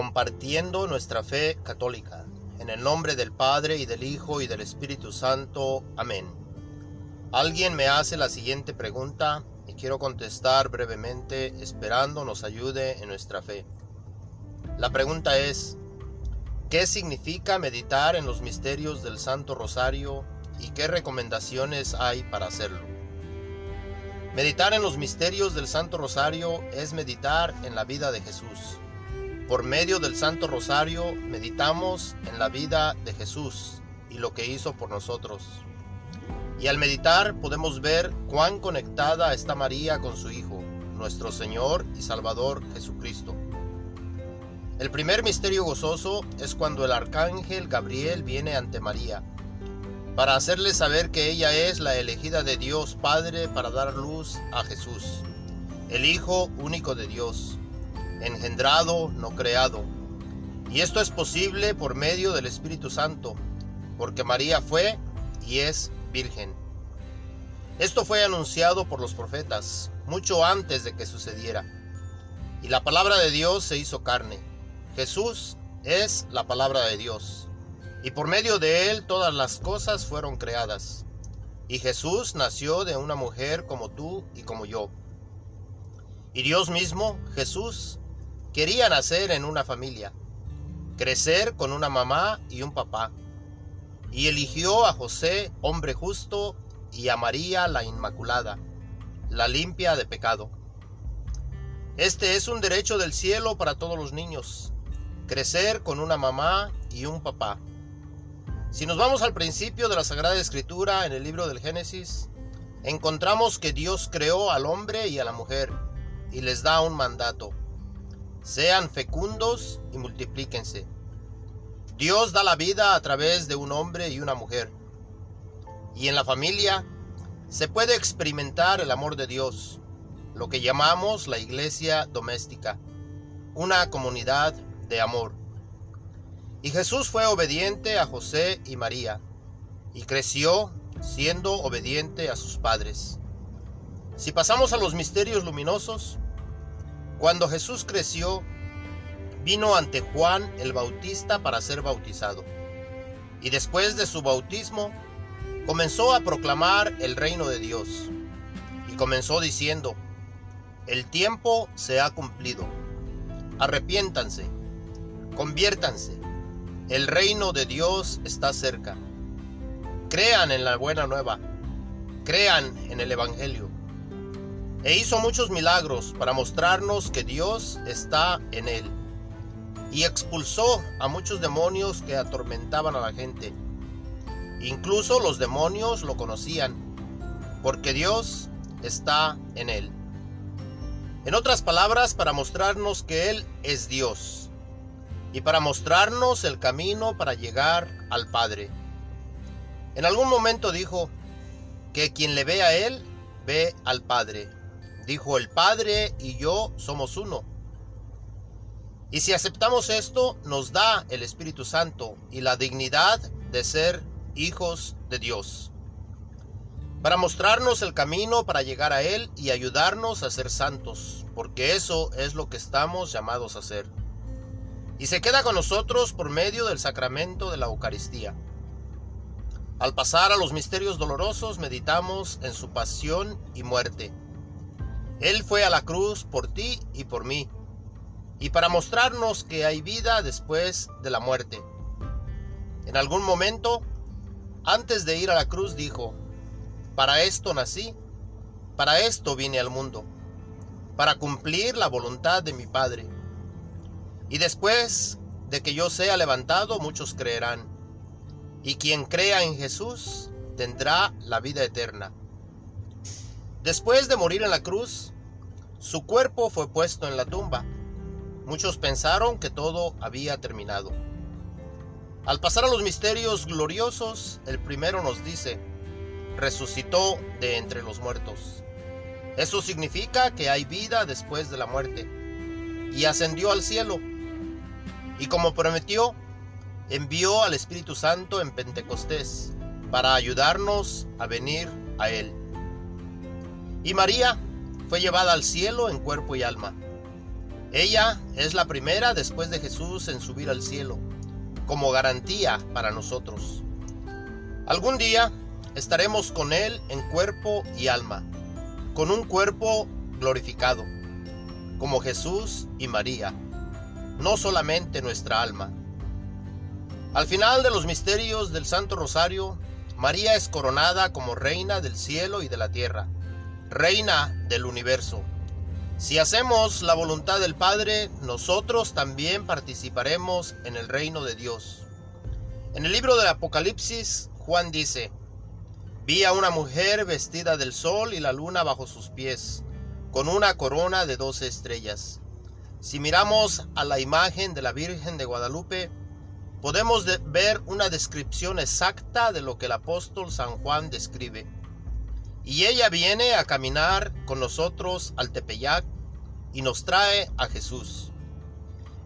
compartiendo nuestra fe católica. En el nombre del Padre y del Hijo y del Espíritu Santo. Amén. Alguien me hace la siguiente pregunta y quiero contestar brevemente esperando nos ayude en nuestra fe. La pregunta es, ¿qué significa meditar en los misterios del Santo Rosario y qué recomendaciones hay para hacerlo? Meditar en los misterios del Santo Rosario es meditar en la vida de Jesús. Por medio del Santo Rosario meditamos en la vida de Jesús y lo que hizo por nosotros. Y al meditar podemos ver cuán conectada está María con su Hijo, nuestro Señor y Salvador Jesucristo. El primer misterio gozoso es cuando el arcángel Gabriel viene ante María para hacerle saber que ella es la elegida de Dios Padre para dar luz a Jesús, el Hijo único de Dios, engendrado, no creado. Y esto es posible por medio del Espíritu Santo, porque María fue y es virgen. Esto fue anunciado por los profetas mucho antes de que sucediera. Y la palabra de Dios se hizo carne. Jesús es la palabra de Dios. Y por medio de él todas las cosas fueron creadas. Y Jesús nació de una mujer como tú y como yo. Y Dios mismo, Jesús, quería nacer en una familia, crecer con una mamá y un papá. Y eligió a José, hombre justo, y a María, la Inmaculada, la limpia de pecado. Este es un derecho del cielo para todos los niños, crecer con una mamá y un papá. Si nos vamos al principio de la Sagrada Escritura en el libro del Génesis, encontramos que Dios creó al hombre y a la mujer y les da un mandato. Sean fecundos y multiplíquense. Dios da la vida a través de un hombre y una mujer. Y en la familia se puede experimentar el amor de Dios, lo que llamamos la iglesia doméstica, una comunidad de amor. Y Jesús fue obediente a José y María, y creció siendo obediente a sus padres. Si pasamos a los misterios luminosos, cuando Jesús creció, vino ante Juan el Bautista para ser bautizado. Y después de su bautismo, comenzó a proclamar el reino de Dios. Y comenzó diciendo, el tiempo se ha cumplido. Arrepiéntanse, conviértanse el reino de Dios está cerca. Crean en la buena nueva. Crean en el Evangelio. E hizo muchos milagros para mostrarnos que Dios está en él. Y expulsó a muchos demonios que atormentaban a la gente. Incluso los demonios lo conocían, porque Dios está en él. En otras palabras, para mostrarnos que Él es Dios y para mostrarnos el camino para llegar al Padre. En algún momento dijo que quien le ve a Él, ve al Padre. Dijo, el Padre y yo somos uno. Y si aceptamos esto, nos da el Espíritu Santo y la dignidad de ser hijos de Dios. Para mostrarnos el camino para llegar a Él y ayudarnos a ser santos, porque eso es lo que estamos llamados a hacer y se queda con nosotros por medio del sacramento de la Eucaristía. Al pasar a los misterios dolorosos meditamos en su pasión y muerte. Él fue a la cruz por ti y por mí, y para mostrarnos que hay vida después de la muerte. En algún momento, antes de ir a la cruz, dijo, para esto nací, para esto vine al mundo, para cumplir la voluntad de mi Padre y después de que yo sea levantado, muchos creerán. Y quien crea en Jesús tendrá la vida eterna. Después de morir en la cruz, su cuerpo fue puesto en la tumba. Muchos pensaron que todo había terminado. Al pasar a los misterios gloriosos, el primero nos dice, resucitó de entre los muertos. Eso significa que hay vida después de la muerte. Y ascendió al cielo y como prometió, envió al Espíritu Santo en Pentecostés para ayudarnos a venir a Él. Y María fue llevada al cielo en cuerpo y alma. Ella es la primera después de Jesús en subir al cielo, como garantía para nosotros. Algún día estaremos con Él en cuerpo y alma, con un cuerpo glorificado, como Jesús y María, no solamente nuestra alma. Al final de los misterios del Santo Rosario, María es coronada como reina del cielo y de la tierra, reina del universo. Si hacemos la voluntad del Padre, nosotros también participaremos en el reino de Dios. En el libro del Apocalipsis, Juan dice, Vi a una mujer vestida del sol y la luna bajo sus pies, con una corona de doce estrellas. Si miramos a la imagen de la Virgen de Guadalupe, podemos ver una descripción exacta de lo que el apóstol San Juan describe. Y ella viene a caminar con nosotros al Tepeyac y nos trae a Jesús.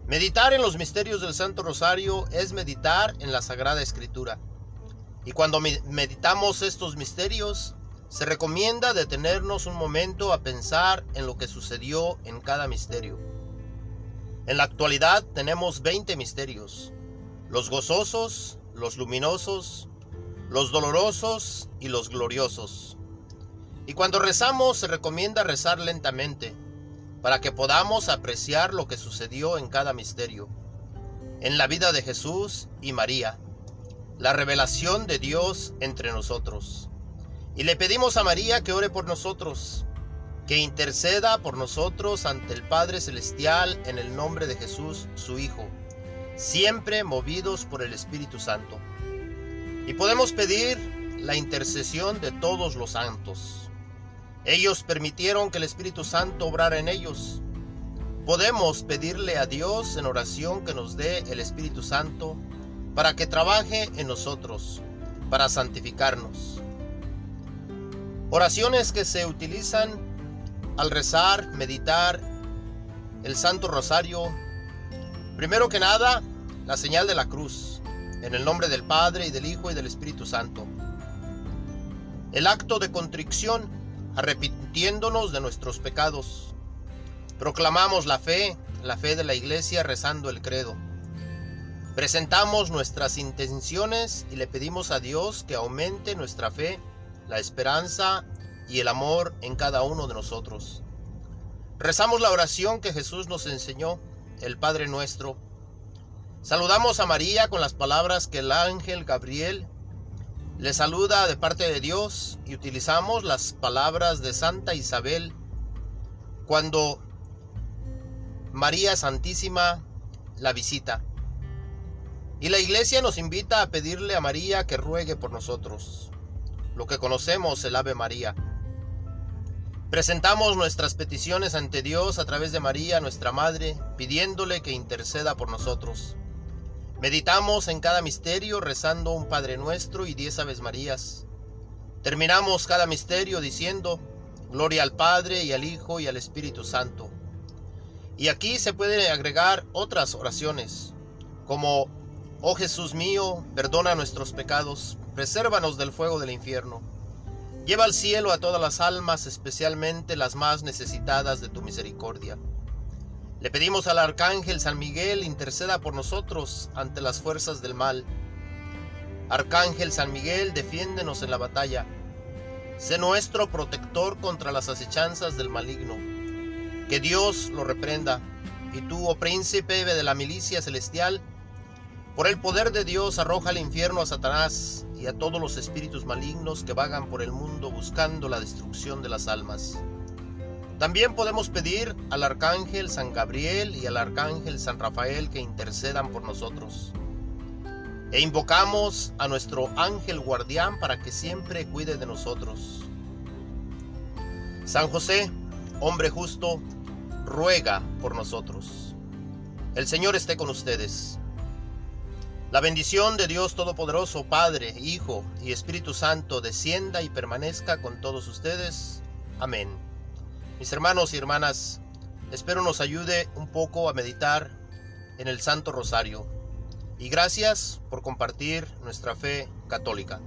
Meditar en los misterios del Santo Rosario es meditar en la Sagrada Escritura. Y cuando meditamos estos misterios, se recomienda detenernos un momento a pensar en lo que sucedió en cada misterio. En la actualidad tenemos 20 misterios, los gozosos, los luminosos, los dolorosos y los gloriosos. Y cuando rezamos se recomienda rezar lentamente, para que podamos apreciar lo que sucedió en cada misterio, en la vida de Jesús y María, la revelación de Dios entre nosotros. Y le pedimos a María que ore por nosotros, que interceda por nosotros ante el Padre Celestial en el nombre de Jesús, su Hijo, siempre movidos por el Espíritu Santo. Y podemos pedir la intercesión de todos los santos. Ellos permitieron que el Espíritu Santo obrara en ellos. Podemos pedirle a Dios en oración que nos dé el Espíritu Santo para que trabaje en nosotros, para santificarnos. Oraciones que se utilizan al rezar, meditar el Santo Rosario. Primero que nada, la señal de la cruz, en el nombre del Padre y del Hijo y del Espíritu Santo. El acto de contrición arrepintiéndonos de nuestros pecados. Proclamamos la fe, la fe de la iglesia rezando el credo. Presentamos nuestras intenciones y le pedimos a Dios que aumente nuestra fe, la esperanza y el amor en cada uno de nosotros. Rezamos la oración que Jesús nos enseñó, el Padre nuestro. Saludamos a María con las palabras que el ángel Gabriel le saluda de parte de Dios y utilizamos las palabras de Santa Isabel cuando María Santísima la visita. Y la iglesia nos invita a pedirle a María que ruegue por nosotros, lo que conocemos el Ave María. Presentamos nuestras peticiones ante Dios a través de María, nuestra Madre, pidiéndole que interceda por nosotros. Meditamos en cada misterio rezando un Padre Nuestro y diez Aves Marías. Terminamos cada misterio diciendo, Gloria al Padre y al Hijo y al Espíritu Santo. Y aquí se pueden agregar otras oraciones, como, Oh Jesús mío, perdona nuestros pecados, presérvanos del fuego del infierno. Lleva al cielo a todas las almas, especialmente las más necesitadas de tu misericordia. Le pedimos al Arcángel San Miguel interceda por nosotros ante las fuerzas del mal. Arcángel San Miguel, defiéndenos en la batalla. Sé nuestro protector contra las acechanzas del maligno. Que Dios lo reprenda. Y tú, oh príncipe de la milicia celestial, por el poder de Dios arroja al infierno a Satanás y a todos los espíritus malignos que vagan por el mundo buscando la destrucción de las almas. También podemos pedir al arcángel San Gabriel y al arcángel San Rafael que intercedan por nosotros. E invocamos a nuestro ángel guardián para que siempre cuide de nosotros. San José, hombre justo, ruega por nosotros. El Señor esté con ustedes. La bendición de Dios Todopoderoso, Padre, Hijo y Espíritu Santo, descienda y permanezca con todos ustedes. Amén. Mis hermanos y hermanas, espero nos ayude un poco a meditar en el Santo Rosario. Y gracias por compartir nuestra fe católica.